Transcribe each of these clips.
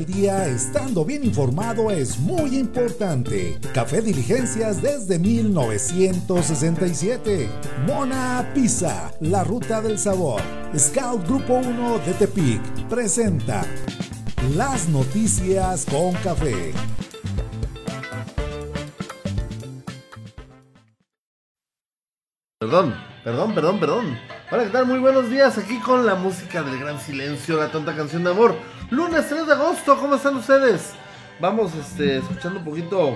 El día estando bien informado es muy importante. Café Diligencias desde 1967. Mona Pizza, la ruta del sabor. Scout Grupo 1 de Tepic presenta las noticias con café. Perdón, perdón, perdón, perdón. Hola, ¿qué tal? Muy buenos días. Aquí con la música del gran silencio, la tonta canción de amor. Lunes 3 de agosto, ¿cómo están ustedes? Vamos este, escuchando un poquito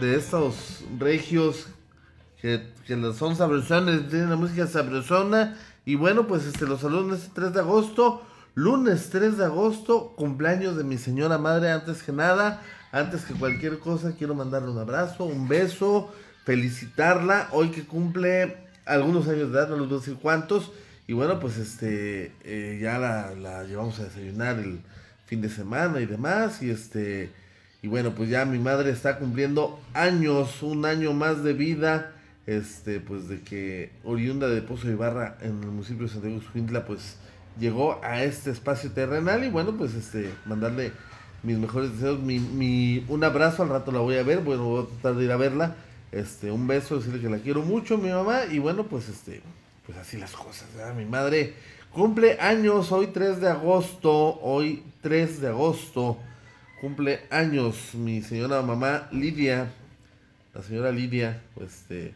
de estos regios que, que son sabrosones, tienen la música sabrosona. Y bueno, pues este, los saludos este 3 de agosto. Lunes 3 de agosto, cumpleaños de mi señora madre. Antes que nada, antes que cualquier cosa, quiero mandarle un abrazo, un beso felicitarla hoy que cumple algunos años de edad, no les voy a decir cuántos. Y bueno, pues este, eh, ya la, llevamos a desayunar el fin de semana y demás. Y este, y bueno, pues ya mi madre está cumpliendo años, un año más de vida. Este, pues de que oriunda de Pozo Ibarra en el municipio de Santiago Xintla, pues llegó a este espacio terrenal. Y bueno, pues este, mandarle mis mejores deseos, mi, mi, un abrazo, al rato la voy a ver, bueno, voy a tratar de ir a verla este, un beso, decirle que la quiero mucho, mi mamá. Y bueno, pues este, pues así las cosas, Mi madre cumple años hoy 3 de agosto, hoy 3 de agosto, cumple años mi señora mamá Lidia, la señora Lidia, pues este,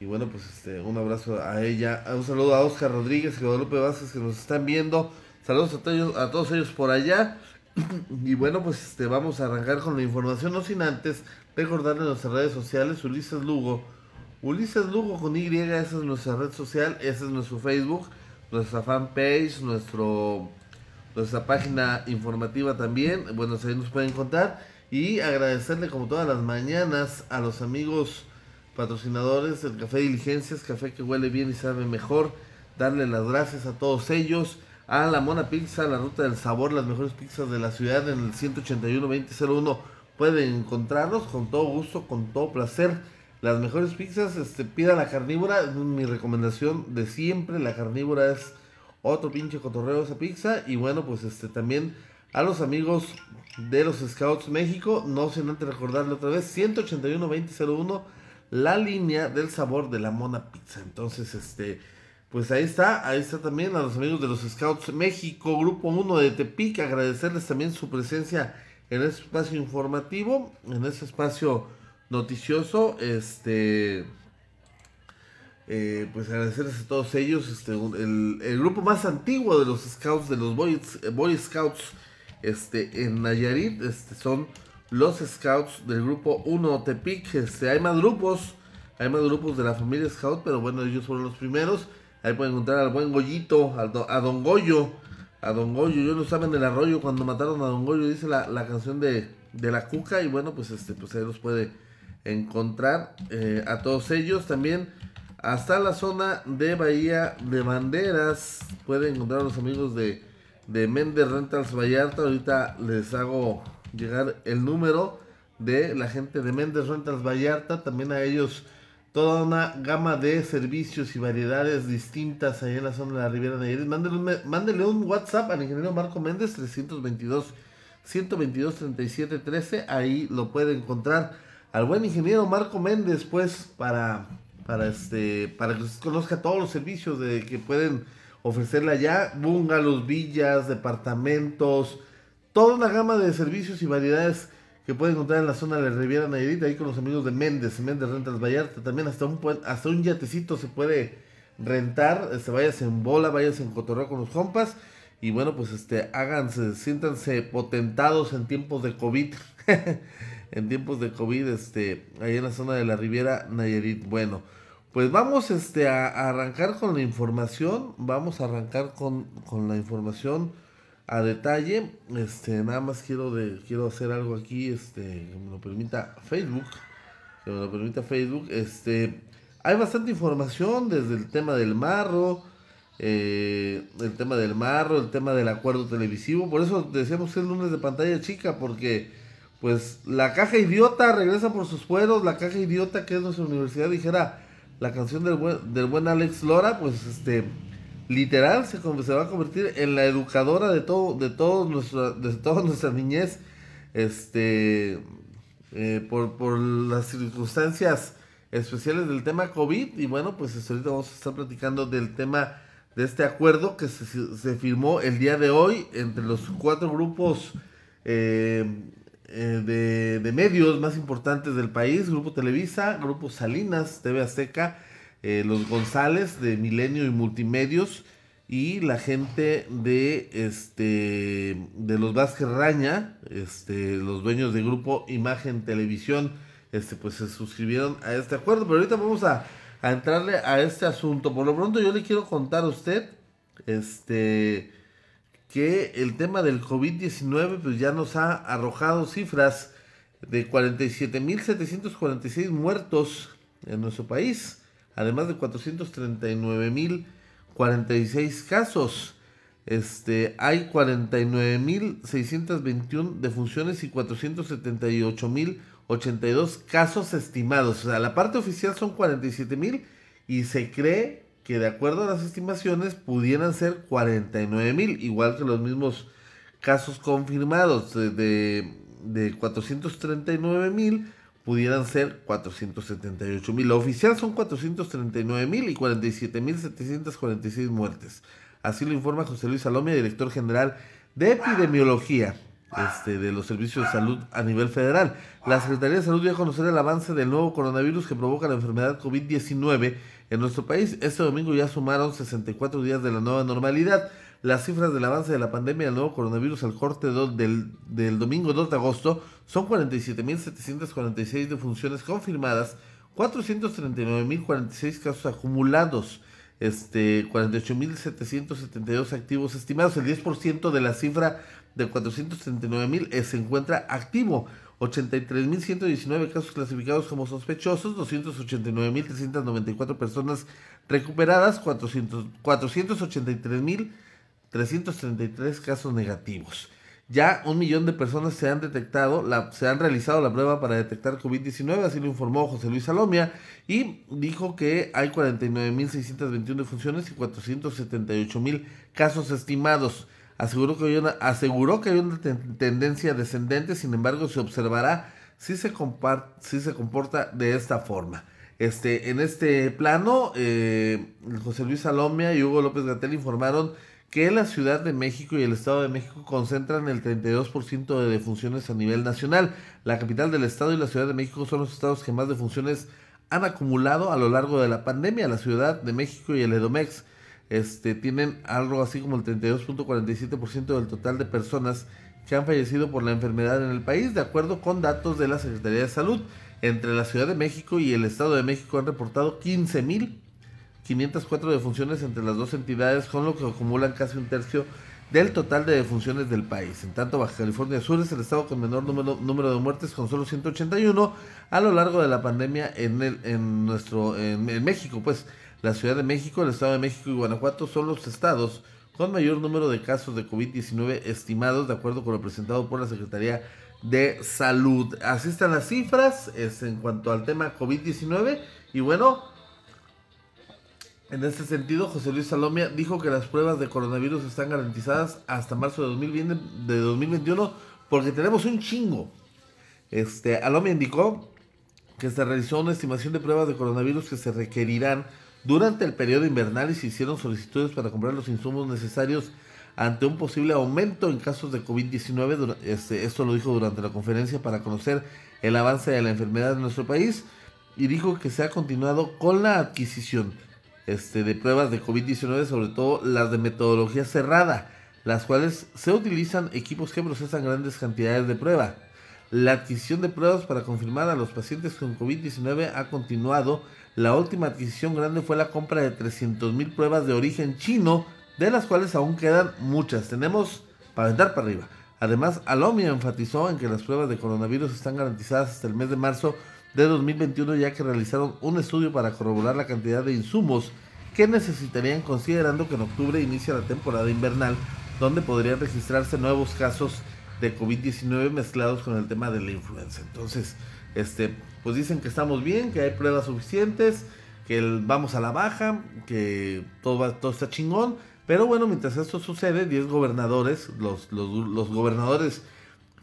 y bueno, pues este, un abrazo a ella, un saludo a Oscar Rodríguez y Guadalupe Vázquez que nos están viendo, saludos a todos, a todos ellos por allá, y bueno, pues este, vamos a arrancar con la información, no sin antes Recordarle en nuestras redes sociales, Ulises Lugo. Ulises Lugo con Y, esa es nuestra red social, ese es nuestro Facebook, nuestra fanpage, nuestro, nuestra página informativa también. Bueno, ahí nos pueden contar. Y agradecerle como todas las mañanas a los amigos patrocinadores del Café Diligencias, café que huele bien y sabe mejor. Darle las gracias a todos ellos. A la Mona Pizza, la ruta del sabor, las mejores pizzas de la ciudad en el 181-2001 pueden encontrarnos con todo gusto, con todo placer. Las mejores pizzas, este, pida la carnívora, mi recomendación de siempre, la carnívora es otro pinche cotorreo esa pizza. Y bueno, pues este también a los amigos de los Scouts México, no sin antes recordarle otra vez, 181-2001, la línea del sabor de la mona pizza. Entonces, este, pues ahí está, ahí está también a los amigos de los Scouts México, Grupo 1 de Tepic, agradecerles también su presencia en este espacio informativo, en este espacio noticioso, este, eh, pues agradecerles a todos ellos, este, el, grupo más antiguo de los scouts, de los Boy, Boy Scouts, este, en Nayarit, este, son los scouts del grupo 1 Tepic, este, hay más grupos, hay más grupos de la familia scout, pero bueno, ellos fueron los primeros, ahí pueden encontrar al buen Goyito, a Don Goyo, a Don Goyo. Yo no saben el arroyo cuando mataron a Don Goyo, dice la, canción de, la cuca. Y bueno, pues este, pues ahí los puede encontrar eh, a todos ellos. También hasta la zona de Bahía de Banderas. Pueden encontrar a los amigos de, de Méndez Rentals Vallarta. Ahorita les hago llegar el número de la gente de Méndez Rentals Vallarta. También a ellos toda una gama de servicios y variedades distintas ahí en la zona de la Riviera Nayarit. Mándele un, mándele un WhatsApp al ingeniero Marco Méndez 322 122 37 13. Ahí lo puede encontrar al buen ingeniero Marco Méndez, pues, para, para, este, para que conozca todos los servicios de que pueden ofrecerle allá: bungalows, villas, departamentos, toda una gama de servicios y variedades que pueden encontrar en la zona de la Riviera Nayarit, ahí con los amigos de Méndez, Méndez Rentas Vallarta, también hasta un, hasta un yatecito se puede rentar, este, vayas en bola, vayas en cotorreo con los compas, y bueno, pues este, háganse, siéntanse potentados en tiempos de COVID, en tiempos de COVID, este, ahí en la zona de la Riviera Nayarit, bueno, pues vamos este, a, a arrancar con la información, vamos a arrancar con, con la información, a detalle. Este, nada más quiero de, quiero hacer algo aquí, este, que me lo permita Facebook. Que me lo permita Facebook. Este, hay bastante información desde el tema del marro. Eh, el tema del marro, el tema del acuerdo televisivo. Por eso decíamos que es lunes de pantalla chica, porque pues la caja idiota regresa por sus fueros, la caja idiota que es nuestra universidad, dijera la canción del buen, del buen Alex Lora, pues este literal se, va a convertir en la educadora de todo, de todos nuestra, de toda nuestra niñez, este, eh, por, por las circunstancias especiales del tema COVID. Y bueno, pues ahorita vamos a estar platicando del tema de este acuerdo que se, se firmó el día de hoy entre los cuatro grupos eh, eh, de, de, medios más importantes del país, Grupo Televisa, Grupo Salinas, TV Azteca, eh, los González de Milenio y Multimedios y la gente de este de los Vázquez Raña, este, los dueños del grupo Imagen Televisión, este, pues se suscribieron a este acuerdo. Pero ahorita vamos a, a entrarle a este asunto. Por lo pronto yo le quiero contar a usted, este, que el tema del COVID-19 pues ya nos ha arrojado cifras de 47.746 muertos en nuestro país además de 439.046 casos. Este, hay 49.621 defunciones y 478.082 casos estimados. O sea, la parte oficial son 47.000 y se cree que de acuerdo a las estimaciones pudieran ser 49.000, igual que los mismos casos confirmados de, de, de 439.000 pudieran ser 478 mil. La oficial son 439 mil y 47 mil 746 muertes. Así lo informa José Luis Salomia, director general de epidemiología este, de los servicios de salud a nivel federal. La Secretaría de Salud dio a conocer el avance del nuevo coronavirus que provoca la enfermedad COVID-19 en nuestro país. Este domingo ya sumaron 64 días de la nueva normalidad. Las cifras del avance de la pandemia del nuevo coronavirus al corte del, del domingo 2 de agosto son 47.746 defunciones confirmadas, 439.046 casos acumulados, este, 48.772 activos estimados. El 10% de la cifra de 439.000 se encuentra activo. 83.119 casos clasificados como sospechosos, 289.394 personas recuperadas, 400, 483.000 333 casos negativos. Ya un millón de personas se han detectado, la, se han realizado la prueba para detectar COVID-19, así lo informó José Luis Salomia, y dijo que hay 49.621 defunciones y 478.000 casos estimados. Aseguró que, hay una, aseguró que hay una tendencia descendente, sin embargo se observará si se, si se comporta de esta forma. Este, en este plano, eh, José Luis Salomia y Hugo López Gatel informaron que la Ciudad de México y el Estado de México concentran el 32% de defunciones a nivel nacional. La capital del Estado y la Ciudad de México son los estados que más defunciones han acumulado a lo largo de la pandemia. La Ciudad de México y el Edomex este, tienen algo así como el 32.47% del total de personas que han fallecido por la enfermedad en el país, de acuerdo con datos de la Secretaría de Salud. Entre la Ciudad de México y el Estado de México han reportado 15 mil 504 defunciones entre las dos entidades, con lo que acumulan casi un tercio del total de defunciones del país. En tanto, Baja California Sur es el estado con menor número, número de muertes, con solo 181 a lo largo de la pandemia en, el, en nuestro en, México. Pues la Ciudad de México, el Estado de México y Guanajuato son los estados con mayor número de casos de COVID-19 estimados, de acuerdo con lo presentado por la Secretaría de Salud. Así están las cifras es en cuanto al tema COVID-19. Y bueno, en este sentido, José Luis Salomia dijo que las pruebas de coronavirus están garantizadas hasta marzo de, 2021 porque tenemos un chingo. Este, Alomia indicó que se realizó una estimación de pruebas de coronavirus que se requerirán durante el periodo invernal y se hicieron solicitudes para comprar los insumos necesarios ante un posible aumento en casos de COVID-19. Este, esto lo dijo durante la conferencia para conocer el avance de la enfermedad en nuestro país y dijo que se ha continuado con la adquisición este, de pruebas de COVID-19, sobre todo las de metodología cerrada, las cuales se utilizan equipos que procesan grandes cantidades de prueba. La adquisición de pruebas para confirmar a los pacientes con COVID-19 ha continuado. La última adquisición grande fue la compra de 300.000 pruebas de origen chino, de las cuales aún quedan muchas. Tenemos para aventar para arriba. Además, Alomia enfatizó en que las pruebas de coronavirus están garantizadas hasta el mes de marzo de 2021 ya que realizaron un estudio para corroborar la cantidad de insumos que necesitarían considerando que en octubre inicia la temporada invernal donde podrían registrarse nuevos casos de COVID-19 mezclados con el tema de la influenza. Entonces, este, pues dicen que estamos bien, que hay pruebas suficientes, que vamos a la baja, que todo, va, todo está chingón. Pero bueno, mientras esto sucede, 10 gobernadores, los, los, los gobernadores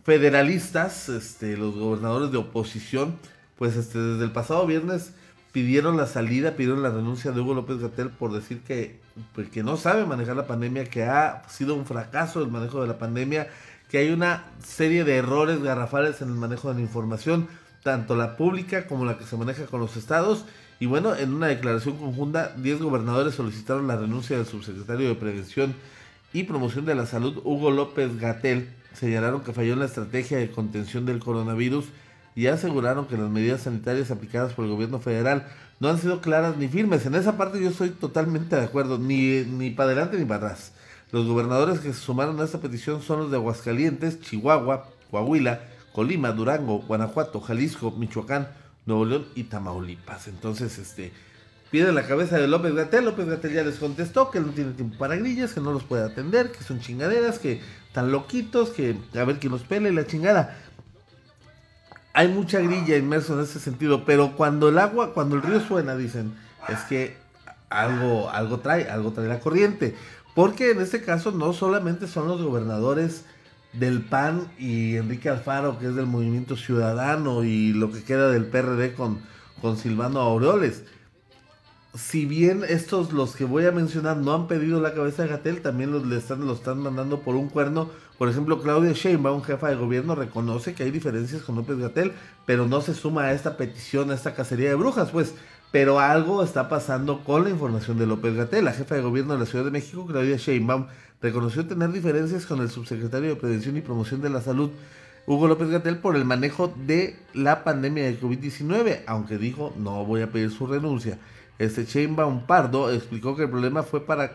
federalistas, este, los gobernadores de oposición, pues este, desde el pasado viernes pidieron la salida, pidieron la renuncia de Hugo López Gatel por decir que, pues, que no sabe manejar la pandemia, que ha sido un fracaso el manejo de la pandemia, que hay una serie de errores garrafales en el manejo de la información, tanto la pública como la que se maneja con los estados. Y bueno, en una declaración conjunta, 10 gobernadores solicitaron la renuncia del subsecretario de Prevención y Promoción de la Salud, Hugo López Gatel, señalaron que falló en la estrategia de contención del coronavirus y aseguraron que las medidas sanitarias aplicadas por el gobierno federal no han sido claras ni firmes. En esa parte yo estoy totalmente de acuerdo, ni, ni para adelante ni para atrás. Los gobernadores que se sumaron a esta petición son los de Aguascalientes, Chihuahua, Coahuila, Colima, Durango, Guanajuato, Jalisco, Michoacán, Nuevo León y Tamaulipas. Entonces, este, piden la cabeza de López Gatel. López Gatel ya les contestó que no tiene tiempo para grillas, que no los puede atender, que son chingaderas, que están loquitos, que a ver quién los pele la chingada. Hay mucha grilla inmerso en ese sentido, pero cuando el agua, cuando el río suena, dicen, es que algo, algo trae, algo trae la corriente. Porque en este caso no solamente son los gobernadores del PAN y Enrique Alfaro, que es del Movimiento Ciudadano, y lo que queda del PRD con, con Silvano Aureoles si bien estos, los que voy a mencionar, no han pedido la cabeza de Gatel, también los, le están, lo están mandando por un cuerno. Por ejemplo, Claudia Sheinbaum, jefa de gobierno, reconoce que hay diferencias con López Gatel, pero no se suma a esta petición, a esta cacería de brujas, pues. Pero algo está pasando con la información de López Gatel. La jefa de gobierno de la Ciudad de México, Claudia Sheinbaum, reconoció tener diferencias con el subsecretario de Prevención y Promoción de la Salud, Hugo López Gatel, por el manejo de la pandemia de COVID-19, aunque dijo no voy a pedir su renuncia. Este Sheinbaum Pardo explicó que el problema fue para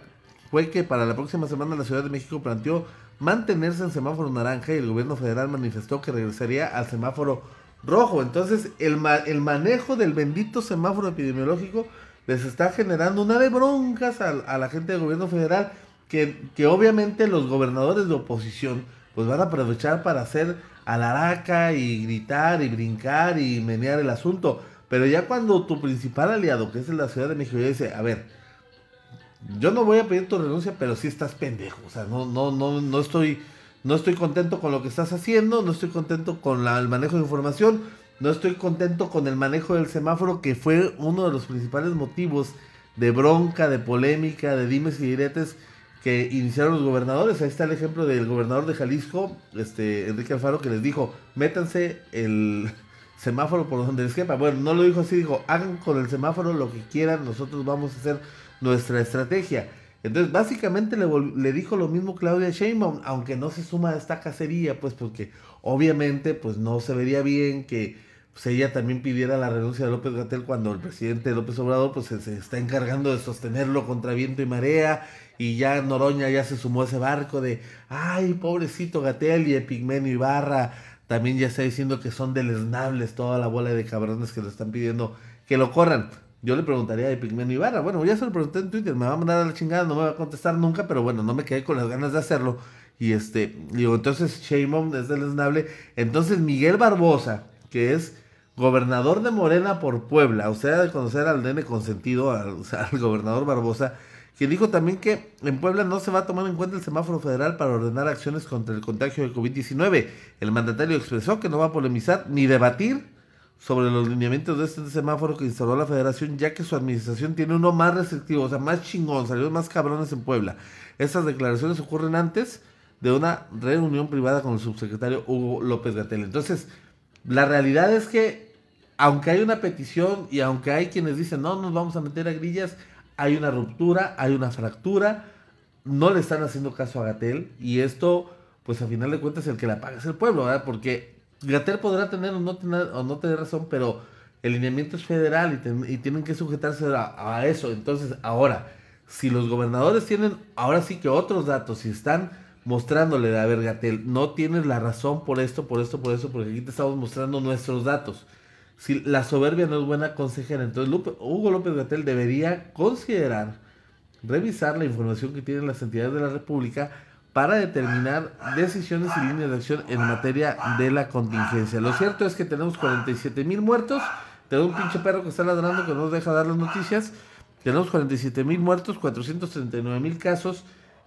fue que para la próxima semana la Ciudad de México planteó mantenerse en semáforo naranja y el gobierno federal manifestó que regresaría al semáforo rojo. Entonces, el, el manejo del bendito semáforo epidemiológico les está generando una de broncas a, la gente del gobierno federal que, que, obviamente los gobernadores de oposición pues van a aprovechar para hacer alaraca y gritar y brincar y menear el asunto. Pero ya cuando tu principal aliado, que es la Ciudad de México, ya dice, a ver, yo no voy a pedir tu renuncia, pero sí estás pendejo. O sea, no, no, no, no estoy, no estoy contento con lo que estás haciendo, no estoy contento con el manejo de información, no estoy contento con el manejo del semáforo, que fue uno de los principales motivos de bronca, de polémica, de dimes y diretes que iniciaron los gobernadores. Ahí está el ejemplo del gobernador de Jalisco, este Enrique Alfaro, que les dijo, métanse el semáforo por donde les quepa. Bueno, no lo dijo así, dijo, hagan con el semáforo lo que quieran, nosotros vamos a hacer nuestra estrategia. Entonces, básicamente le, le dijo lo mismo Claudia Sheinbaum, aunque no se suma a esta cacería, pues porque obviamente pues no se vería bien que pues, ella también pidiera la renuncia de López Gatel cuando el presidente López Obrador pues se, está encargando de sostenerlo contra viento y marea y ya Noroña ya se sumó a ese barco de, ay, pobrecito Gatel y Epigmenio Ibarra también ya está diciendo que son deleznables toda la bola de cabrones que le están pidiendo que lo corran. Yo le preguntaría a Pigmeno Ibarra, bueno, ya se lo pregunté en Twitter, me va a mandar a la chingada, no me va a contestar nunca, pero bueno, no me quedé con las ganas de hacerlo. Y este, digo, entonces Sheinbaum es deleznable. Entonces Miguel Barbosa, que es gobernador de Morena por Puebla, o sea, de conocer al nene consentido, al, al gobernador Barbosa, que dijo también que en Puebla no se va a tomar en cuenta el semáforo federal para ordenar acciones contra el contagio de COVID-19. El mandatario expresó que no va a polemizar ni debatir sobre los lineamientos de este semáforo que instaló la federación, ya que su administración tiene uno más restrictivo, o sea, más chingón, salió más cabrones en Puebla. Estas declaraciones ocurren antes de una reunión privada con el subsecretario Hugo López Gatel. Entonces, la realidad es que, aunque hay una petición y aunque hay quienes dicen, no, nos vamos a meter a grillas, hay una ruptura, hay una fractura, no le están haciendo caso a Gatel y esto, pues a final de cuentas el que la paga es el pueblo, ¿verdad? Porque Gatel podrá tener o no tener, o no tener razón, pero el lineamiento es federal y, tienen que sujetarse a, eso. Entonces, ahora, si los gobernadores tienen, ahora sí que otros datos, y están mostrándole a ver, Gatel, no tienes la razón por esto, por esto, por eso, porque aquí te estamos mostrando nuestros datos si la soberbia no es buena consejera, entonces Hugo López Gatel debería considerar revisar la información que tienen las entidades de la República para determinar decisiones y líneas de acción en materia de la contingencia. Lo cierto es que tenemos 47 mil muertos, Tenemos un pinche perro que está ladrando que no nos deja dar las noticias. Tenemos 47 mil muertos, 439 mil casos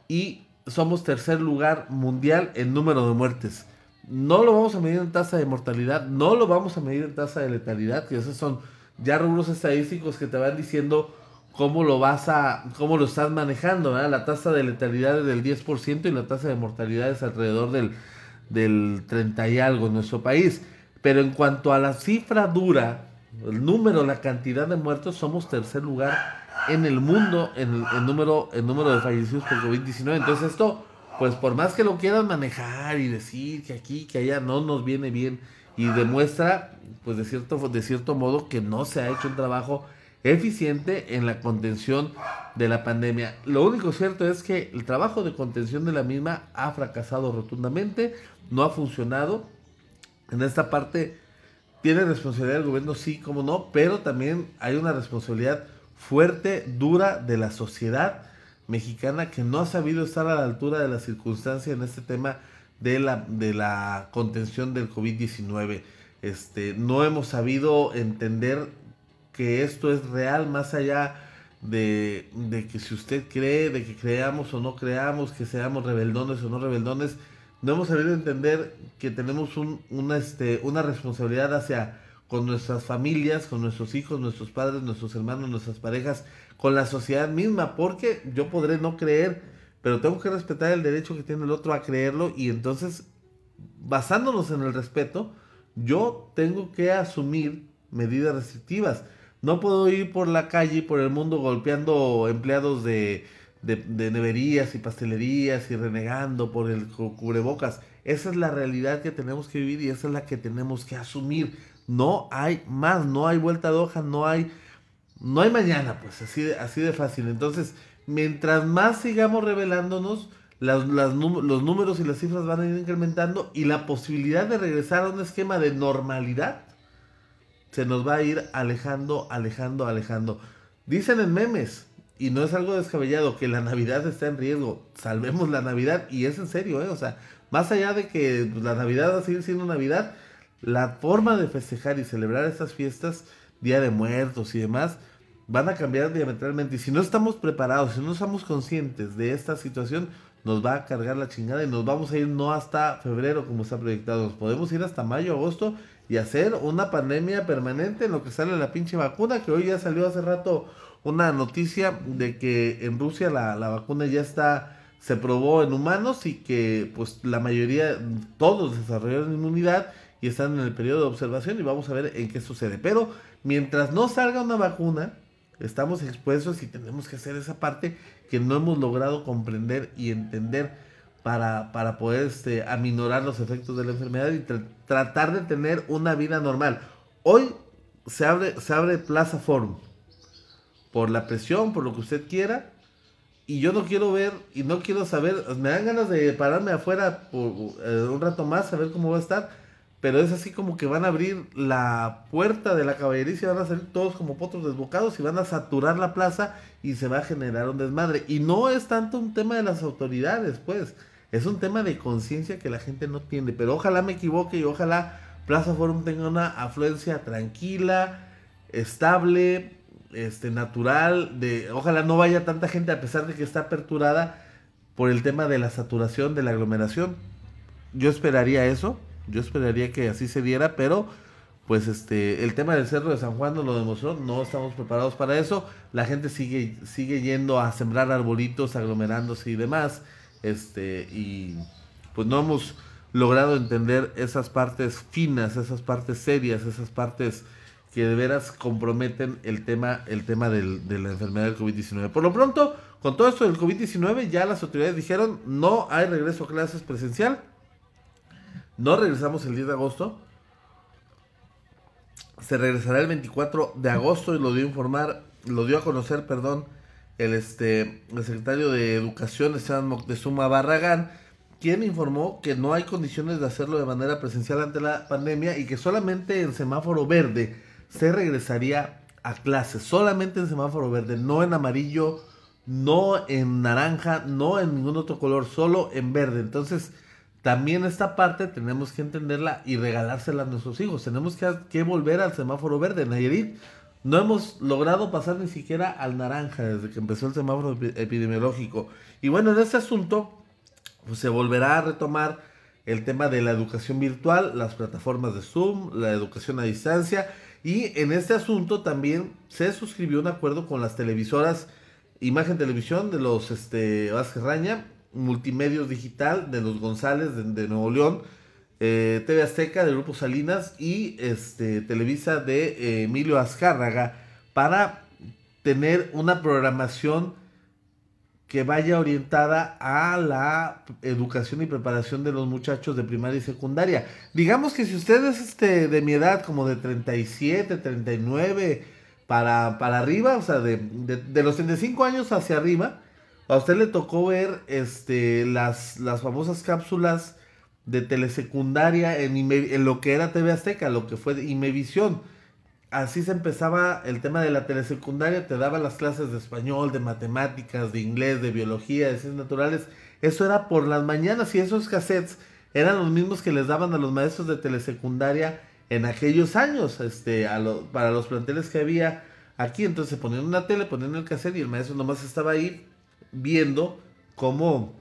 y somos tercer lugar mundial en número de muertes. No lo vamos a medir en tasa de mortalidad, no lo vamos a medir en tasa de letalidad, que esos son ya rubros estadísticos que te van diciendo cómo lo vas a, cómo lo estás manejando, La tasa de letalidad es del 10% y la tasa de mortalidad es alrededor del, del 30 y algo en nuestro país. Pero en cuanto a la cifra dura, el número, la cantidad de muertos, somos tercer lugar en el mundo en el, número, el número de fallecidos por COVID-19. Entonces esto, pues por más que lo quieran manejar y decir que aquí, que allá no nos viene bien y demuestra, pues de cierto, de cierto modo que no se ha hecho un trabajo eficiente en la contención de la pandemia. Lo único cierto es que el trabajo de contención de la misma ha fracasado rotundamente, no ha funcionado. En esta parte tiene responsabilidad el gobierno, sí, como no, pero también hay una responsabilidad fuerte, dura de la sociedad mexicana que no ha sabido estar a la altura de la circunstancia en este tema de la, de la contención del COVID-19. Este, no hemos sabido entender que esto es real más allá de, de, que si usted cree, de que creamos o no creamos, que seamos rebeldones o no rebeldones, no hemos sabido entender que tenemos un, una, este, una responsabilidad hacia con nuestras familias, con nuestros hijos, nuestros padres, nuestros hermanos, nuestras parejas, con la sociedad misma, porque yo podré no creer, pero tengo que respetar el derecho que tiene el otro a creerlo y entonces, basándonos en el respeto, yo tengo que asumir medidas restrictivas. No puedo ir por la calle por el mundo golpeando empleados de, de, de, neverías y pastelerías y renegando por el cubrebocas. Esa es la realidad que tenemos que vivir y esa es la que tenemos que asumir. No hay más, no hay vuelta de hoja, no hay, no hay mañana, pues así de, así de fácil. Entonces, mientras más sigamos revelándonos, las, los números y las cifras van a ir incrementando y la posibilidad de regresar a un esquema de normalidad se nos va a ir alejando, alejando, alejando. Dicen en memes, y no es algo descabellado, que la Navidad está en riesgo. Salvemos la Navidad, y es en serio, ¿eh? O sea, más allá de que la Navidad va a seguir siendo Navidad, la forma de festejar y celebrar estas fiestas, Día de Muertos y demás, van a cambiar diametralmente. Y si no estamos preparados, si no estamos conscientes de esta situación, nos va a cargar la chingada y nos vamos a ir no hasta febrero como está proyectado, nos podemos ir hasta mayo, agosto y hacer una pandemia permanente en lo que sale la pinche vacuna, que hoy ya salió hace rato una noticia de que en Rusia la, la vacuna ya está, se probó en humanos y que pues la mayoría, todos desarrollaron inmunidad y están en el periodo de observación y vamos a ver en qué sucede. Pero mientras no salga una vacuna, estamos expuestos y tenemos que hacer esa parte que no hemos logrado comprender y entender para, para poder este, aminorar los efectos de la enfermedad y tratar de tener una vida normal. Hoy se abre, se abre Plaza Forum por la presión, por lo que usted quiera. Y yo no quiero ver y no quiero saber, me dan ganas de pararme afuera por eh, un rato más, a ver cómo va a estar pero es así como que van a abrir la puerta de la caballería y van a salir todos como potros desbocados y van a saturar la plaza y se va a generar un desmadre. Y no es tanto un tema de las autoridades, pues, es un tema de conciencia que la gente no tiene. Pero ojalá me equivoque y ojalá Plaza Forum tenga una afluencia tranquila, estable, este, natural, de, ojalá no vaya tanta gente a pesar de que está aperturada por el tema de la saturación, de la aglomeración. Yo esperaría eso yo esperaría que así se diera, pero pues este el tema del Cerro de San Juan nos lo demostró, no estamos preparados para eso. La gente sigue sigue yendo a sembrar arbolitos, aglomerándose y demás. Este y pues no hemos logrado entender esas partes finas, esas partes serias, esas partes que de veras comprometen el tema, el tema del, de la enfermedad del COVID-19. Por lo pronto, con todo esto del COVID-19, ya las autoridades dijeron no hay regreso a clases presencial no regresamos el 10 de agosto. Se regresará el 24 de agosto y lo dio a informar, lo dio a conocer, perdón, el este el secretario de Educación Esteban Moctezuma Barragán, quien informó que no hay condiciones de hacerlo de manera presencial ante la pandemia y que solamente en semáforo verde se regresaría a clases, solamente en semáforo verde, no en amarillo, no en naranja, no en ningún otro color, solo en verde. Entonces, también esta parte tenemos que entenderla y regalársela a nuestros hijos. Tenemos que, que volver al semáforo verde. Nayarit no hemos logrado pasar ni siquiera al naranja desde que empezó el semáforo epidemiológico. Y bueno, en este asunto pues, se volverá a retomar el tema de la educación virtual, las plataformas de Zoom, la educación a distancia. Y en este asunto también se suscribió un acuerdo con las televisoras Imagen Televisión de los este, Vázquez Raña, Multimedios Digital de los González de, Nuevo León, eh, TV Azteca de Grupo Salinas y este, Televisa de eh, Emilio Azcárraga para tener una programación que vaya orientada a la educación y preparación de los muchachos de primaria y secundaria. Digamos que si usted es este, de mi edad, como de 37, 39, para, para arriba, o sea, de, de, los 35 años hacia arriba, a usted le tocó ver este, las, las famosas cápsulas de telesecundaria en, en lo que era TV Azteca, lo que fue Imevisión así se empezaba el tema de la telesecundaria, te daba las clases de español, de matemáticas, de inglés, de biología, de ciencias naturales. Eso era por las mañanas y esos cassettes eran los mismos que les daban a los maestros de telesecundaria en aquellos años, este, a para los planteles que había aquí. Entonces se ponían una tele, ponían el cassette y el maestro nomás estaba ahí viendo cómo,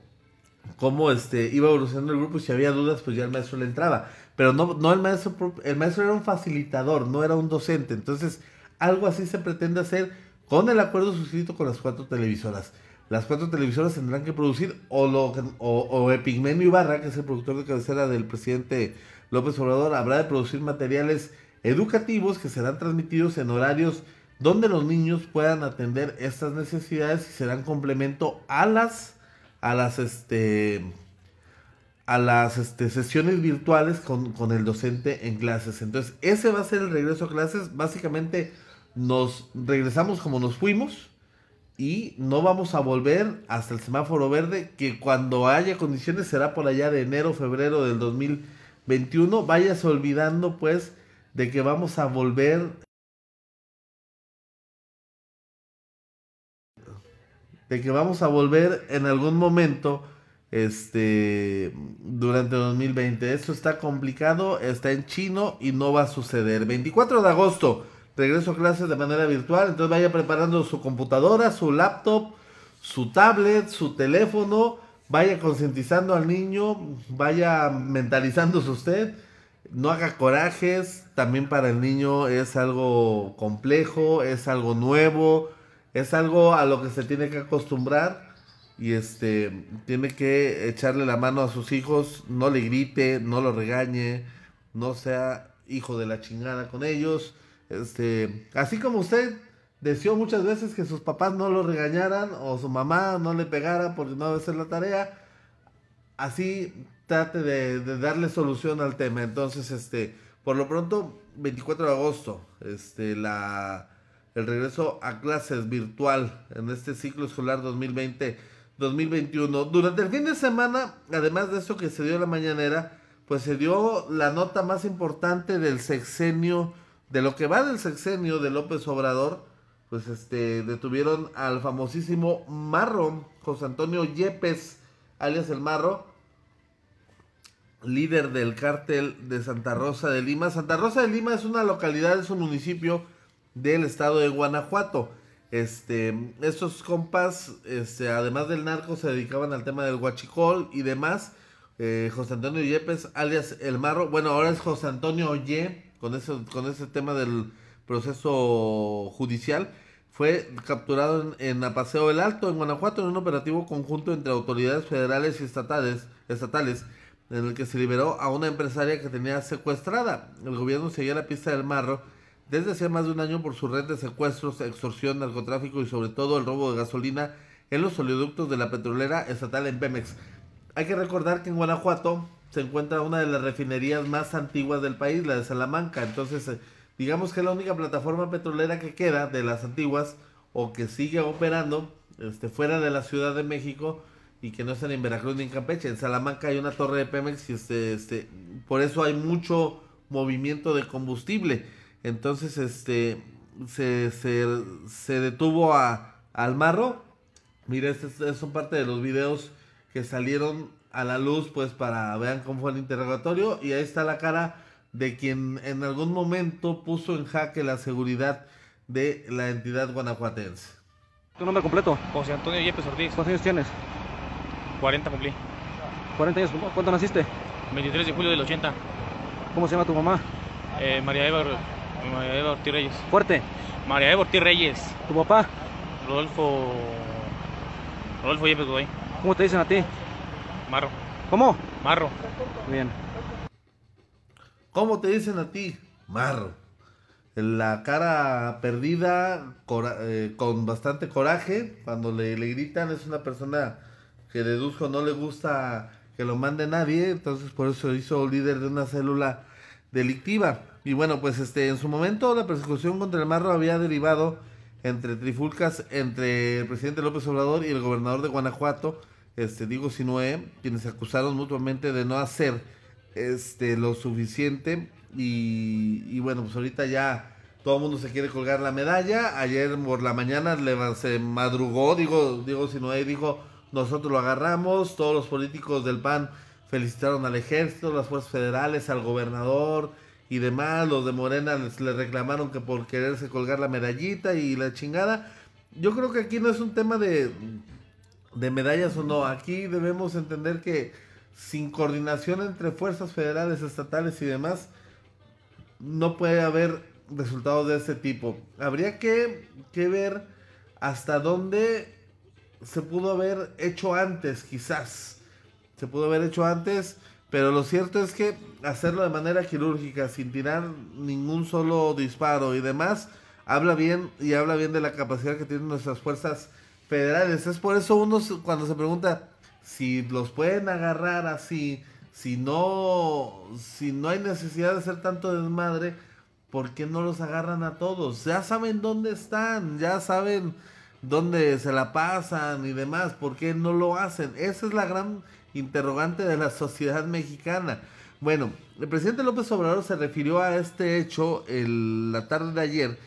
cómo este, iba evolucionando el grupo y si había dudas, pues ya el maestro le entraba. Pero no, no el maestro, el maestro era un facilitador, no era un docente. Entonces, algo así se pretende hacer con el acuerdo suscrito con las cuatro televisoras. Las cuatro televisoras tendrán que producir, o, lo, o, o Epigmenio Ibarra, que es el productor de cabecera del presidente López Obrador, habrá de producir materiales educativos que serán transmitidos en horarios donde los niños puedan atender estas necesidades y serán complemento a las, a las, este, a las este, sesiones virtuales con, el docente en clases. Entonces, ese va a ser el regreso a clases. Básicamente, nos regresamos como nos fuimos y no vamos a volver hasta el semáforo verde, que cuando haya condiciones será por allá de enero, febrero del 2021. Vayas olvidando, pues, de que vamos a volver. De que vamos a volver en algún momento este durante 2020. Esto está complicado, está en chino y no va a suceder. 24 de agosto, regreso a clases de manera virtual, entonces vaya preparando su computadora, su laptop, su tablet, su teléfono, vaya concientizando al niño, vaya mentalizándose usted, no haga corajes, también para el niño es algo complejo, es algo nuevo, es algo a lo que se tiene que acostumbrar y este tiene que echarle la mano a sus hijos, no le grite, no lo regañe, no sea hijo de la chingada con ellos. Este, así como usted deseó muchas veces que sus papás no lo regañaran o su mamá no le pegara porque no debe hacer la tarea, así trate de, de, darle solución al tema. Entonces, este, por lo pronto, 24 de agosto, este, la, el regreso a clases virtual en este ciclo escolar 2020 2021. Durante el fin de semana, además de esto que se dio la mañanera, pues se dio la nota más importante del sexenio, de lo que va del sexenio de López Obrador, pues este, detuvieron al famosísimo Marro, José Antonio Yepes, alias el Marro, líder del cártel de Santa Rosa de Lima. Santa Rosa de Lima es una localidad, es un municipio del estado de Guanajuato. Este, estos compas, este, además del narco, se dedicaban al tema del huachicol y demás. Eh, José Antonio Yepes, alias El Marro, bueno, ahora es José Antonio Oye, con ese, con ese tema del proceso judicial, fue capturado en, en Apaseo del Alto, en Guanajuato, en un operativo conjunto entre autoridades federales y estatales, estatales, en el que se liberó a una empresaria que tenía secuestrada. El gobierno seguía la pista del Marro desde hace más de un año por su red de secuestros, extorsión, narcotráfico y sobre todo el robo de gasolina en los oleoductos de la petrolera estatal en Pemex. Hay que recordar que en Guanajuato se encuentra una de las refinerías más antiguas del país, la de Salamanca. Entonces, eh, digamos que es la única plataforma petrolera que queda de las antiguas o que sigue operando este, fuera de la Ciudad de México y que no están en Veracruz ni en Campeche. En Salamanca hay una torre de Pemex y este, este, por eso hay mucho movimiento de combustible. Entonces, este, se, se, detuvo a, al marro. Mira, estos son parte de los videos que salieron a la luz pues para vean cómo fue el interrogatorio y ahí está la cara de quien en algún momento puso en jaque la seguridad de la entidad guanajuatense. ¿Tu nombre completo? José Antonio Yepes Ortiz. ¿Cuántos años tienes? 40 cumplí. 40 años. ¿Cuándo naciste? 23 de julio del 80. ¿Cómo se llama tu mamá? Eh, María Eva, María Eva Ortiz Reyes. Fuerte. María Eva Ortiz Reyes. ¿Tu papá? Rodolfo. Rodolfo Yepes Godoy. ¿Cómo te dicen a ti? Marro. ¿Cómo? Marro. Bien. ¿Cómo te dicen a ti? Marro. La cara perdida, cora- eh, con bastante coraje, cuando le, le gritan, es una persona que deduzco no le gusta que lo mande nadie, entonces por eso hizo líder de una célula delictiva. Y bueno, pues este, en su momento la persecución contra el Marro había derivado entre trifulcas entre el presidente López Obrador y el gobernador de Guanajuato, este Diego Sinué, quienes se acusaron mutuamente de no hacer este lo suficiente y, bueno, pues ahorita ya todo el mundo se quiere colgar la medalla. Ayer por la mañana se madrugó, digo, Diego Sinué dijo, nosotros lo agarramos, todos los políticos del PAN felicitaron al ejército, las fuerzas federales, al gobernador y demás, los de Morena les, le reclamaron que por quererse colgar la medallita y la chingada. Yo creo que aquí no es un tema de, de medallas o no, aquí debemos entender que sin coordinación entre fuerzas federales, estatales y demás, no puede haber resultados de este tipo. Habría que, que ver hasta dónde se pudo haber hecho antes, quizás. Se pudo haber hecho antes, pero lo cierto es que hacerlo de manera quirúrgica, sin tirar ningún solo disparo y demás, habla bien y habla bien de la capacidad que tienen nuestras fuerzas federales. Es por eso uno cuando se pregunta si los pueden agarrar así, si no, si no hay necesidad de hacer tanto desmadre, ¿por qué no los agarran a todos? Ya saben dónde están, ya saben dónde se la pasan y demás, ¿por qué no lo hacen? Esa es la gran interrogante de la sociedad mexicana. Bueno, el presidente López Obrador se refirió a este hecho el- la tarde de ayer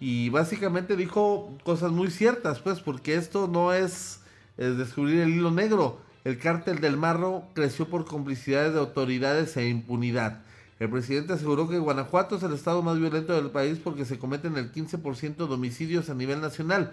y básicamente dijo cosas muy ciertas, pues, porque esto no es, es descubrir el hilo negro. El cártel del Marro creció por complicidades de autoridades e impunidad. El presidente aseguró que Guanajuato es el estado más violento del país porque se cometen el 15% de homicidios a nivel nacional.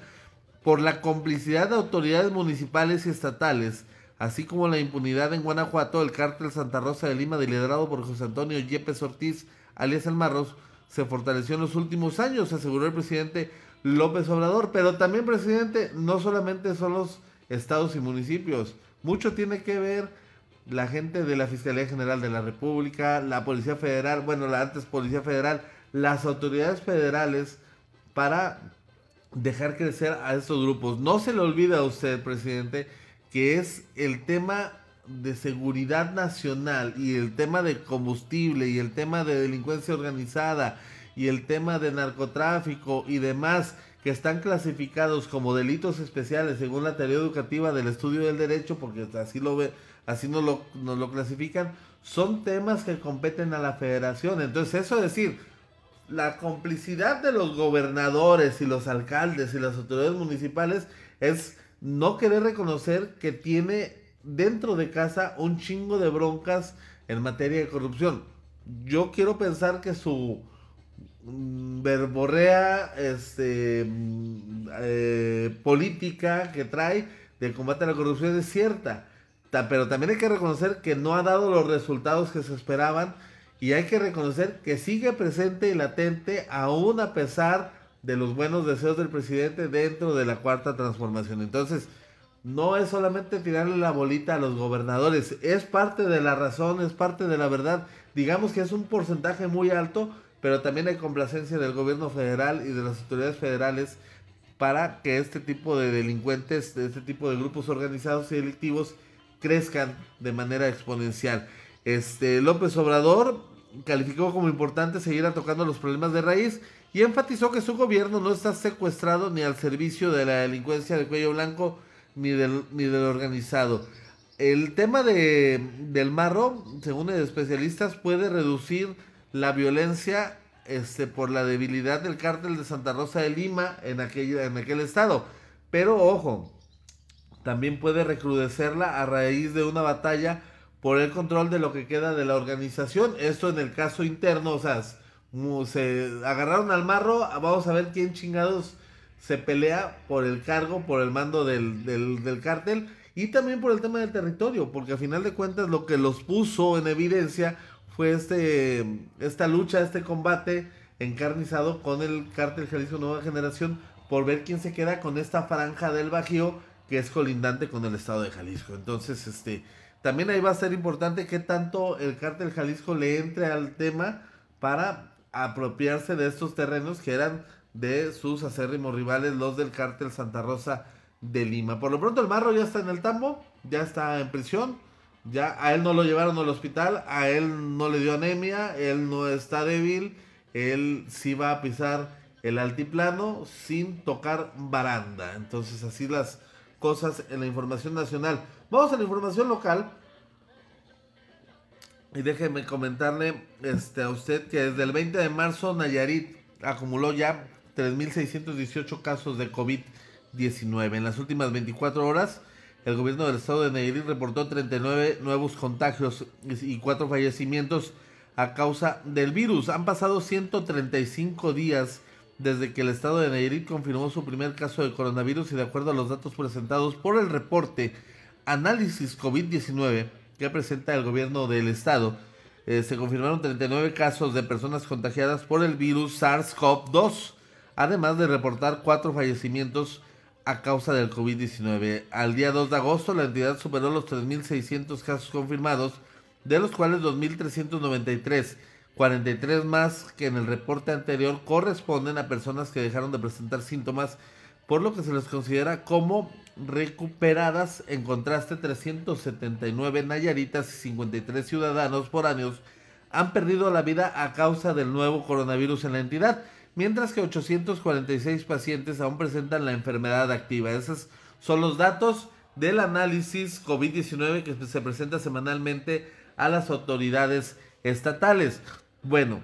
Por la complicidad de autoridades municipales y estatales, así como la impunidad en Guanajuato, el cártel Santa Rosa de Lima, liderado por José Antonio Yepes Ortiz, alias El Marros, se fortaleció en los últimos años, aseguró el presidente López Obrador. Pero también, presidente, no solamente son los estados y municipios, mucho tiene que ver la gente de la Fiscalía General de la República, la Policía Federal, bueno, la antes Policía Federal, las autoridades federales para dejar crecer a estos grupos. No se le olvida a usted, presidente, que es el tema de seguridad nacional y el tema de combustible y el tema de delincuencia organizada y el tema de narcotráfico y demás que están clasificados como delitos especiales según la teoría educativa del estudio del derecho, porque así lo ve, así nos lo, nos lo clasifican, son temas que competen a la federación. Entonces, eso es decir, la complicidad de los gobernadores y los alcaldes y las autoridades municipales es no querer reconocer que tiene dentro de casa un chingo de broncas en materia de corrupción. Yo quiero pensar que su mm, verborrea este, mm, eh, política que trae de combate a la corrupción es cierta. Ta- Pero también hay que reconocer que no ha dado los resultados que se esperaban y hay que reconocer que sigue presente y latente aún a pesar de los buenos deseos del presidente dentro de la cuarta transformación. Entonces, no es solamente tirarle la bolita a los gobernadores, es parte de la razón, es parte de la verdad. Digamos que es un porcentaje muy alto, pero también hay complacencia del gobierno federal y de las autoridades federales para que este tipo de delincuentes, de este tipo de grupos organizados y delictivos crezcan de manera exponencial. Este López Obrador calificó como importante seguir tocando los problemas de raíz y enfatizó que su gobierno no está secuestrado ni al servicio de la delincuencia de cuello blanco ni del, ni del organizado. El tema de, del marro, según especialistas, puede reducir la violencia este, por la debilidad del cártel de Santa Rosa de Lima en aquel, en aquel estado. Pero ojo, también puede recrudecerla a raíz de una batalla por el control de lo que queda de la organización. Esto en el caso interno, o sea, se agarraron al marro, vamos a ver quién chingados se pelea por el cargo, por el mando del, del, del cártel y también por el tema del territorio, porque a final de cuentas lo que los puso en evidencia fue este, esta lucha, este combate encarnizado con el cártel Jalisco Nueva Generación por ver quién se queda con esta franja del Bajío que es colindante con el estado de Jalisco. Entonces, este, también ahí va a ser importante que tanto el cártel Jalisco le entre al tema para apropiarse de estos terrenos que eran de sus acérrimos rivales, los del cártel Santa Rosa de Lima. Por lo pronto el Marro ya está en el tambo, ya está en prisión, ya a él no lo llevaron al hospital, a él no le dio anemia, él no está débil, él sí va a pisar el altiplano sin tocar baranda. Entonces así las cosas en la información nacional. Vamos a la información local. Y déjeme comentarle este, a usted que desde el 20 de marzo Nayarit acumuló ya 3.618 casos de COVID-19. En las últimas 24 horas, el gobierno del estado de Nayarit reportó 39 nuevos contagios y 4 fallecimientos a causa del virus. Han pasado 135 días desde que el estado de Nayarit confirmó su primer caso de coronavirus y de acuerdo a los datos presentados por el reporte Análisis COVID-19 que presenta el gobierno del estado, eh, se confirmaron 39 casos de personas contagiadas por el virus SARS-CoV-2, además de reportar cuatro fallecimientos a causa del COVID-19. Al día 2 de agosto, la entidad superó los 3.600 casos confirmados, de los cuales 2.393, 43 más que en el reporte anterior, corresponden a personas que dejaron de presentar síntomas, por lo que se les considera como recuperadas. En contraste, 379 nayaritas y 53 ciudadanos por años han perdido la vida a causa del nuevo coronavirus en la entidad, mientras que 846 pacientes aún presentan la enfermedad activa. Esos son los datos del análisis COVID-19 que se presenta semanalmente a las autoridades estatales. Bueno,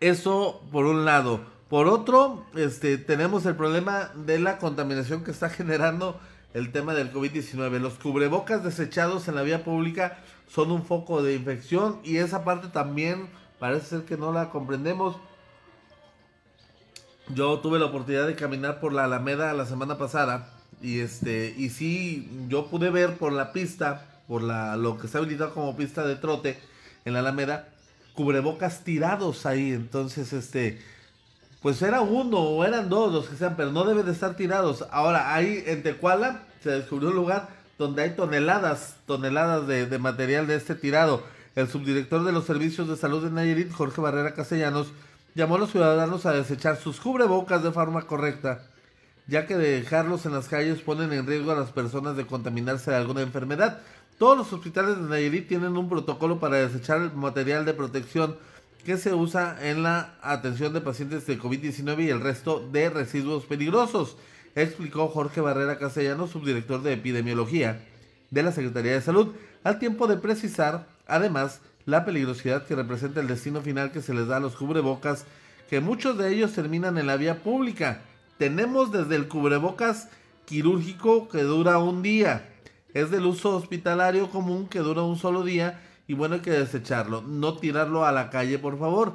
eso por un lado. Por otro, este, tenemos el problema de la contaminación que está generando el tema del COVID-19. Los cubrebocas desechados en la vía pública son un foco de infección y esa parte también parece ser que no la comprendemos. Yo tuve la oportunidad de caminar por la Alameda la semana pasada y este y sí yo pude ver por la pista, por la lo que está habilitado como pista de trote en la Alameda, cubrebocas tirados ahí, entonces este pues era uno o eran dos los que sean, pero no deben de estar tirados. Ahora, ahí en Tecuala se descubrió un lugar donde hay toneladas, toneladas de, material de este tirado. El subdirector de los servicios de salud de Nayarit, Jorge Barrera Castellanos, llamó a los ciudadanos a desechar sus cubrebocas de forma correcta, ya que dejarlos en las calles ponen en riesgo a las personas de contaminarse de alguna enfermedad. Todos los hospitales de Nayarit tienen un protocolo para desechar el material de protección que se usa en la atención de pacientes de COVID-19 y el resto de residuos peligrosos, explicó Jorge Barrera Castellanos, subdirector de epidemiología de la Secretaría de Salud, al tiempo de precisar, además, la peligrosidad que representa el destino final que se les da a los cubrebocas, que muchos de ellos terminan en la vía pública. Tenemos desde el cubrebocas quirúrgico que dura un día, es del uso hospitalario común que dura un solo día, y bueno, hay que desecharlo, no tirarlo a la calle, por favor,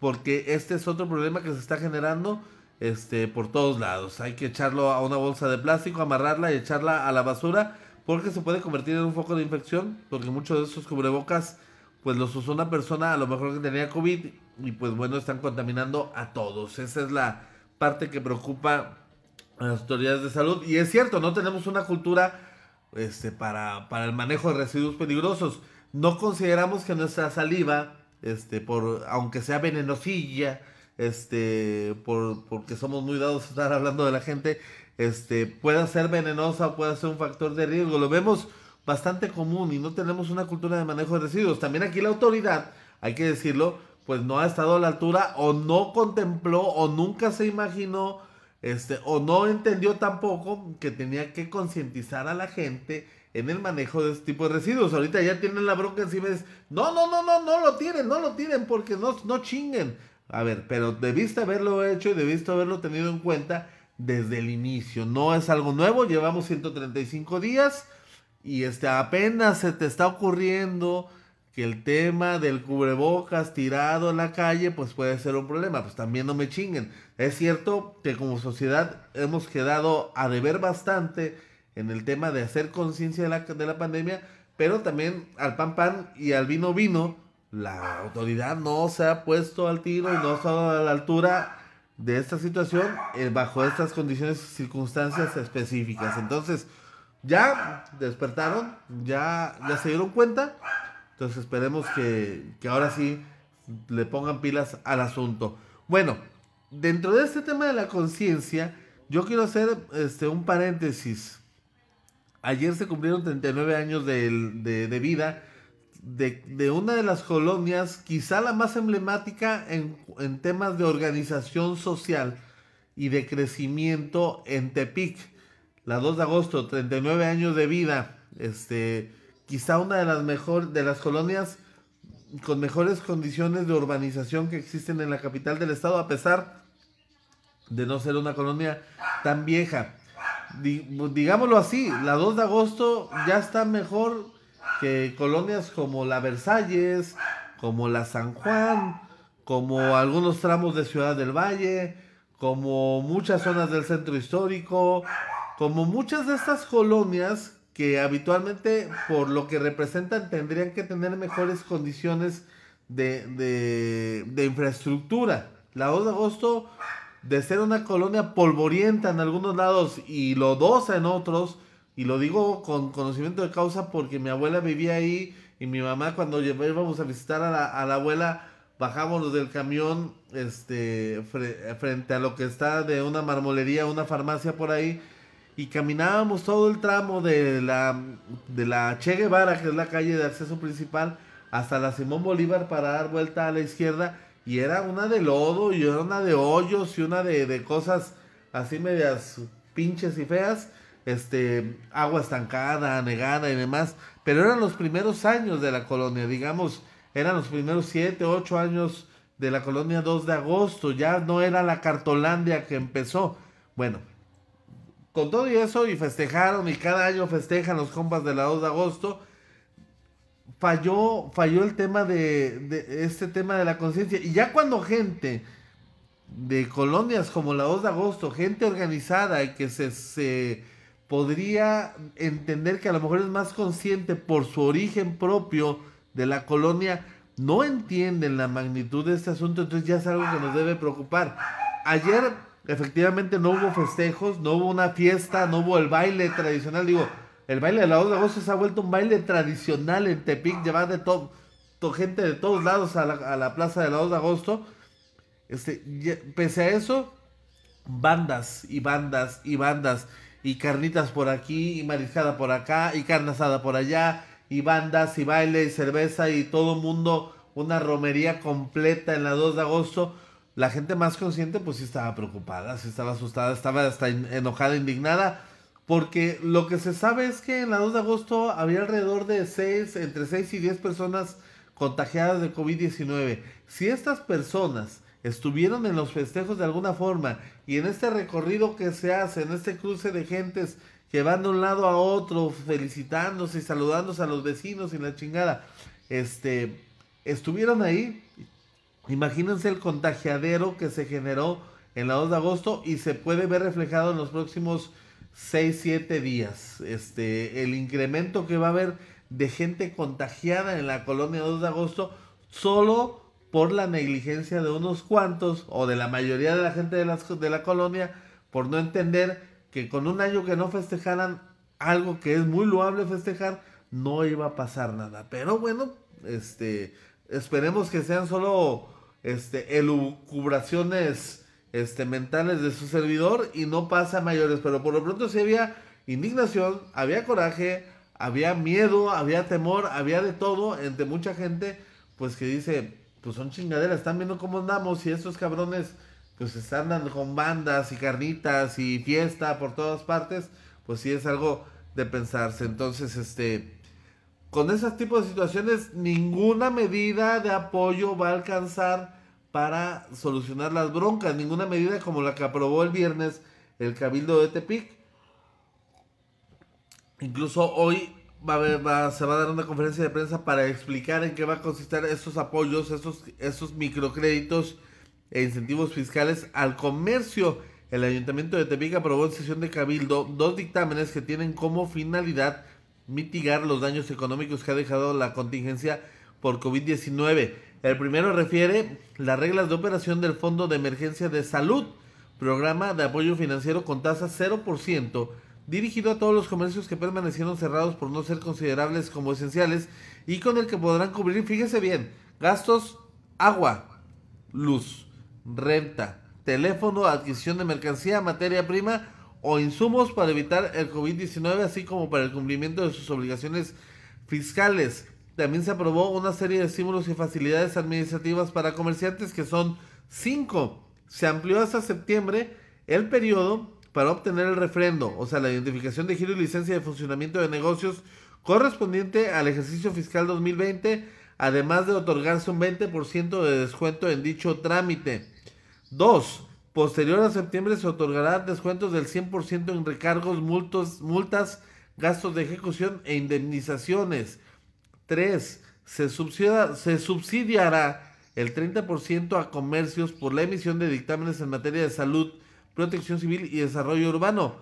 porque este es otro problema que se está generando este por todos lados. Hay que echarlo a una bolsa de plástico, amarrarla y echarla a la basura, porque se puede convertir en un foco de infección, porque muchos de esos cubrebocas pues los usó una persona a lo mejor que tenía COVID y pues bueno, están contaminando a todos. Esa es la parte que preocupa a las autoridades de salud y es cierto, no tenemos una cultura este para para el manejo de residuos peligrosos no consideramos que nuestra saliva, este, por, aunque sea venenosilla, este, por, porque somos muy dados a estar hablando de la gente, este, pueda ser venenosa pueda ser un factor de riesgo. Lo vemos bastante común y no tenemos una cultura de manejo de residuos. También aquí la autoridad, hay que decirlo, pues no ha estado a la altura o no contempló o nunca se imaginó, este, o no entendió tampoco que tenía que concientizar a la gente en el manejo de este tipo de residuos. Ahorita ya tienen la bronca encima y no, no, no, no, no lo tienen, no lo tienen porque no, no chinguen. A ver, pero debiste haberlo hecho y debiste haberlo tenido en cuenta desde el inicio. No es algo nuevo, llevamos 135 días y este, apenas se te está ocurriendo que el tema del cubrebocas tirado en la calle pues puede ser un problema. Pues también no me chinguen. Es cierto que como sociedad hemos quedado a deber bastante en el tema de hacer conciencia de la, de la pandemia, pero también al pan pan y al vino vino, la autoridad no se ha puesto al tiro y no ha estado a la altura de esta situación eh, bajo estas condiciones y circunstancias específicas. Entonces, ya despertaron, ya, ya se dieron cuenta. Entonces esperemos que, que ahora sí le pongan pilas al asunto. Bueno, dentro de este tema de la conciencia, yo quiero hacer este, un paréntesis. Ayer se cumplieron 39 años de, de, vida de, una de las colonias, quizá la más emblemática en, en, temas de organización social y de crecimiento en Tepic. La 2 de agosto, 39 años de vida. Este, quizá una de las mejor, de las colonias con mejores condiciones de urbanización que existen en la capital del estado, a pesar de no ser una colonia tan vieja. Digámoslo así, la 2 de agosto ya está mejor que colonias como la Versalles, como la San Juan, como algunos tramos de Ciudad del Valle, como muchas zonas del centro histórico, como muchas de estas colonias que habitualmente por lo que representan tendrían que tener mejores condiciones de, de, de infraestructura. La 2 de agosto, de ser una colonia polvorienta en algunos lados y lodosa en otros, y lo digo con conocimiento de causa porque mi abuela vivía ahí y mi mamá cuando íbamos a visitar a la, abuela bajábamos del camión este frente a lo que está de una marmolería, una farmacia por ahí y caminábamos todo el tramo de la de la Che Guevara, que es la calle de acceso principal, hasta la Simón Bolívar para dar vuelta a la izquierda y era una de lodo y era una de hoyos y una de, de cosas así medias pinches y feas este, agua estancada, negada y demás, pero eran los primeros años de la colonia, digamos, eran los primeros 7, 8 años de la colonia 2 de agosto, ya no era la cartolandia que empezó. Bueno, con todo y eso, y festejaron, y cada año festejan los compas de la 2 de agosto, falló, falló el tema de, de este tema de la conciencia, y ya cuando gente de colonias como la 2 de agosto, gente organizada y que se, se podría entender que a lo mejor es más consciente por su origen propio de la colonia, no entienden la magnitud de este asunto, entonces ya es algo que nos debe preocupar. Ayer efectivamente no hubo festejos, no hubo una fiesta, no hubo el baile tradicional, digo, el baile de la 2 de agosto se ha vuelto un baile tradicional en Tepic, llevar de todo, gente de todos lados a la, plaza de la 2 de agosto. Este, pese a eso, bandas y bandas y bandas y carnitas por aquí, y mariscada por acá, y carne asada por allá, y bandas, y baile, y cerveza, y todo mundo, una romería completa en la 2 de agosto. La gente más consciente, pues sí estaba preocupada, sí estaba asustada, estaba hasta enojada, indignada, porque lo que se sabe es que en la 2 de agosto había alrededor de 6, entre 6 y 10 personas contagiadas de COVID-19. Si estas personas estuvieron en los festejos de alguna forma y en este recorrido que se hace, en este cruce de gentes que van de un lado a otro felicitándose y saludándose a los vecinos y la chingada, este, estuvieron ahí. Imagínense el contagiadero que se generó en la 2 de agosto y se puede ver reflejado en los próximos 6, 7 días. Este, el incremento que va a haber de gente contagiada en la colonia 2 de agosto solo por la negligencia de unos cuantos o de la mayoría de la gente de, de la colonia por no entender que con un año que no festejaran algo que es muy loable festejar, no iba a pasar nada. Pero bueno, este, esperemos que sean solo este, elucubraciones este, mentales de su servidor y no pasa a mayores. Pero por lo pronto sí había indignación, había coraje, había miedo, había temor, había de todo entre mucha gente, pues que dice, pues son chingaderas, están viendo cómo andamos y estos cabrones pues están dando con bandas y carnitas y fiesta por todas partes, pues sí es algo de pensarse. Entonces, este, con ese tipo de situaciones, ninguna medida de apoyo va a alcanzar para solucionar las broncas, ninguna medida como la que aprobó el viernes el Cabildo de Tepic. Incluso hoy va a haber, se va a dar una conferencia de prensa para explicar en qué va a consistir estos apoyos, estos, estos microcréditos e incentivos fiscales al comercio. El Ayuntamiento de Tepic aprobó en sesión de Cabildo dos dictámenes que tienen como finalidad mitigar los daños económicos que ha dejado la contingencia por COVID-19. El primero refiere las reglas de operación del Fondo de Emergencia de Salud, programa de apoyo financiero con tasa 0%, dirigido a todos los comercios que permanecieron cerrados por no ser considerables como esenciales y con el que podrán cubrir, fíjese bien, gastos agua, luz, renta, teléfono, adquisición de mercancía, materia prima o insumos para evitar el COVID-19, así como para el cumplimiento de sus obligaciones fiscales. También se aprobó una serie de estímulos y facilidades administrativas para comerciantes que son cinco. Se amplió hasta septiembre el periodo para obtener el refrendo, o sea, la identificación de giro y licencia de funcionamiento de negocios correspondiente al ejercicio fiscal 2020, además de otorgarse un 20% de descuento en dicho trámite. 2. Posterior a septiembre se otorgará descuentos del 100% en recargos, multos, multas, gastos de ejecución e indemnizaciones. 3. Se, subsidia- se subsidiará el 30% a comercios por la emisión de dictámenes en materia de salud, protección civil y desarrollo urbano.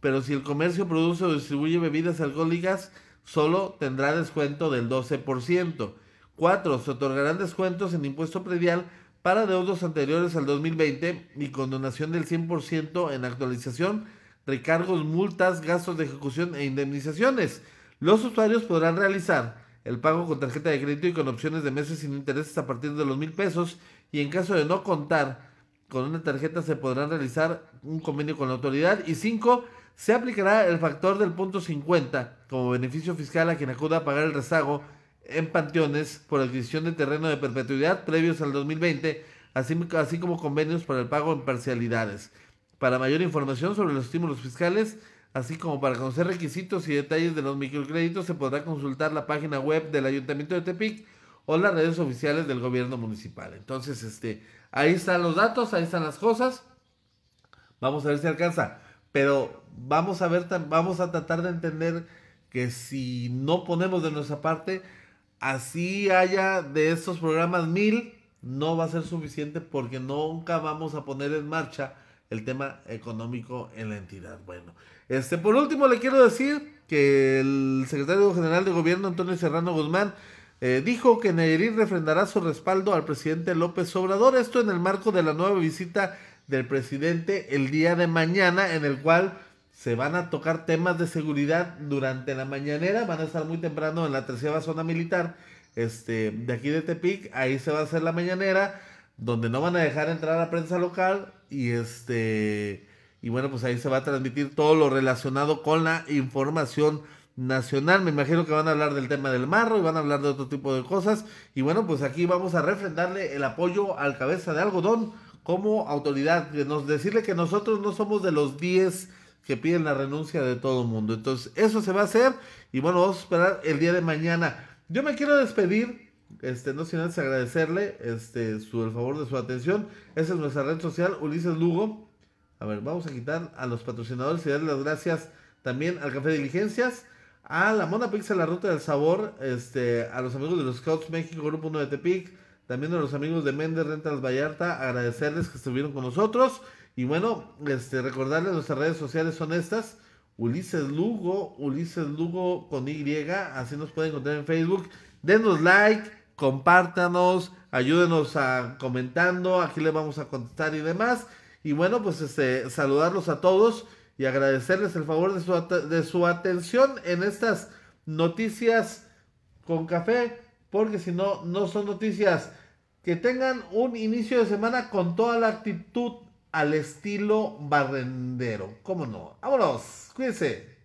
Pero si el comercio produce o distribuye bebidas alcohólicas, solo tendrá descuento del 12%. 4. Se otorgarán descuentos en impuesto predial para deudos anteriores al 2020 y condonación del 100% en actualización, recargos, multas, gastos de ejecución e indemnizaciones. Los usuarios podrán realizar el pago con tarjeta de crédito y con opciones de meses sin intereses a partir de los mil pesos y en caso de no contar con una tarjeta se podrán realizar un convenio con la autoridad y 5. Se aplicará el factor del punto 50 como beneficio fiscal a quien acuda a pagar el rezago en panteones por adquisición de terreno de perpetuidad previos al 2020, así, así como convenios para el pago en parcialidades. Para mayor información sobre los estímulos fiscales, así como para conocer requisitos y detalles de los microcréditos, se podrá consultar la página web del Ayuntamiento de Tepic o las redes oficiales del gobierno municipal. Entonces, este, ahí están los datos, ahí están las cosas. Vamos a ver si alcanza. Pero vamos a ver, vamos a tratar de entender que si no ponemos de nuestra parte, así haya de estos programas mil, no va a ser suficiente porque nunca vamos a poner en marcha el tema económico en la entidad. Bueno, este por último le quiero decir que el secretario general de gobierno Antonio Serrano Guzmán eh, dijo que Nayarit refrendará su respaldo al presidente López Obrador, esto en el marco de la nueva visita del presidente el día de mañana, en el cual se van a tocar temas de seguridad durante la mañanera, van a estar muy temprano en la tercera zona militar este, de aquí de Tepic, ahí se va a hacer la mañanera, donde no van a dejar entrar a prensa local y este y bueno, pues ahí se va a transmitir todo lo relacionado con la información nacional. Me imagino que van a hablar del tema del marro y van a hablar de otro tipo de cosas. Y bueno, pues aquí vamos a refrendarle el apoyo al cabeza de algodón como autoridad. De nos, decirle que nosotros no somos de los 10 que piden la renuncia de todo el mundo. Entonces, eso se va a hacer. Y bueno, vamos a esperar el día de mañana. Yo me quiero despedir. Este, no sin antes agradecerle este, su, el favor de su atención. Esa es nuestra red social, Ulises Lugo. A ver, vamos a quitar a los patrocinadores y darle las gracias también al Café Diligencias, a la Mona Pizza, la Ruta del Sabor, este, a los amigos de los Scouts México, Grupo 1 de Tepic, también a los amigos de Méndez Rentas Vallarta, agradecerles que estuvieron con nosotros. Y bueno, este, recordarles nuestras redes sociales son estas. Ulises Lugo, Ulises Lugo con Y, así nos pueden encontrar en Facebook. Denos like, compártanos, ayúdenos a comentando, aquí le vamos a contestar y demás. Y bueno, pues este, saludarlos a todos y agradecerles el favor de su, de su atención en estas noticias con café, porque si no, no son noticias. Que tengan un inicio de semana con toda la actitud al estilo barrendero. ¿Cómo no? Vámonos, cuídense.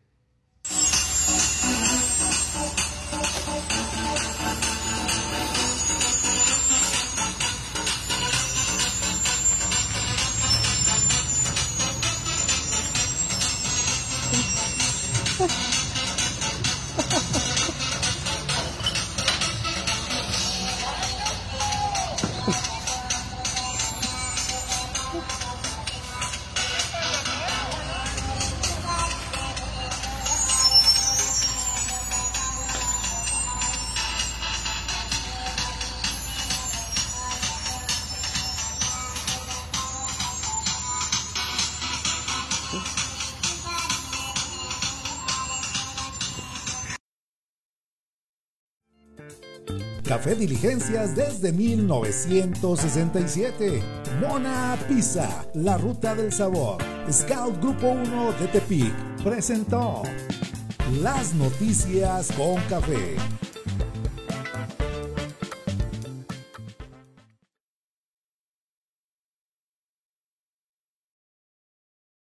Café Diligencias desde 1967. Mona Pizza, la ruta del sabor. Scout Grupo 1 de Tepic presentó las noticias con café.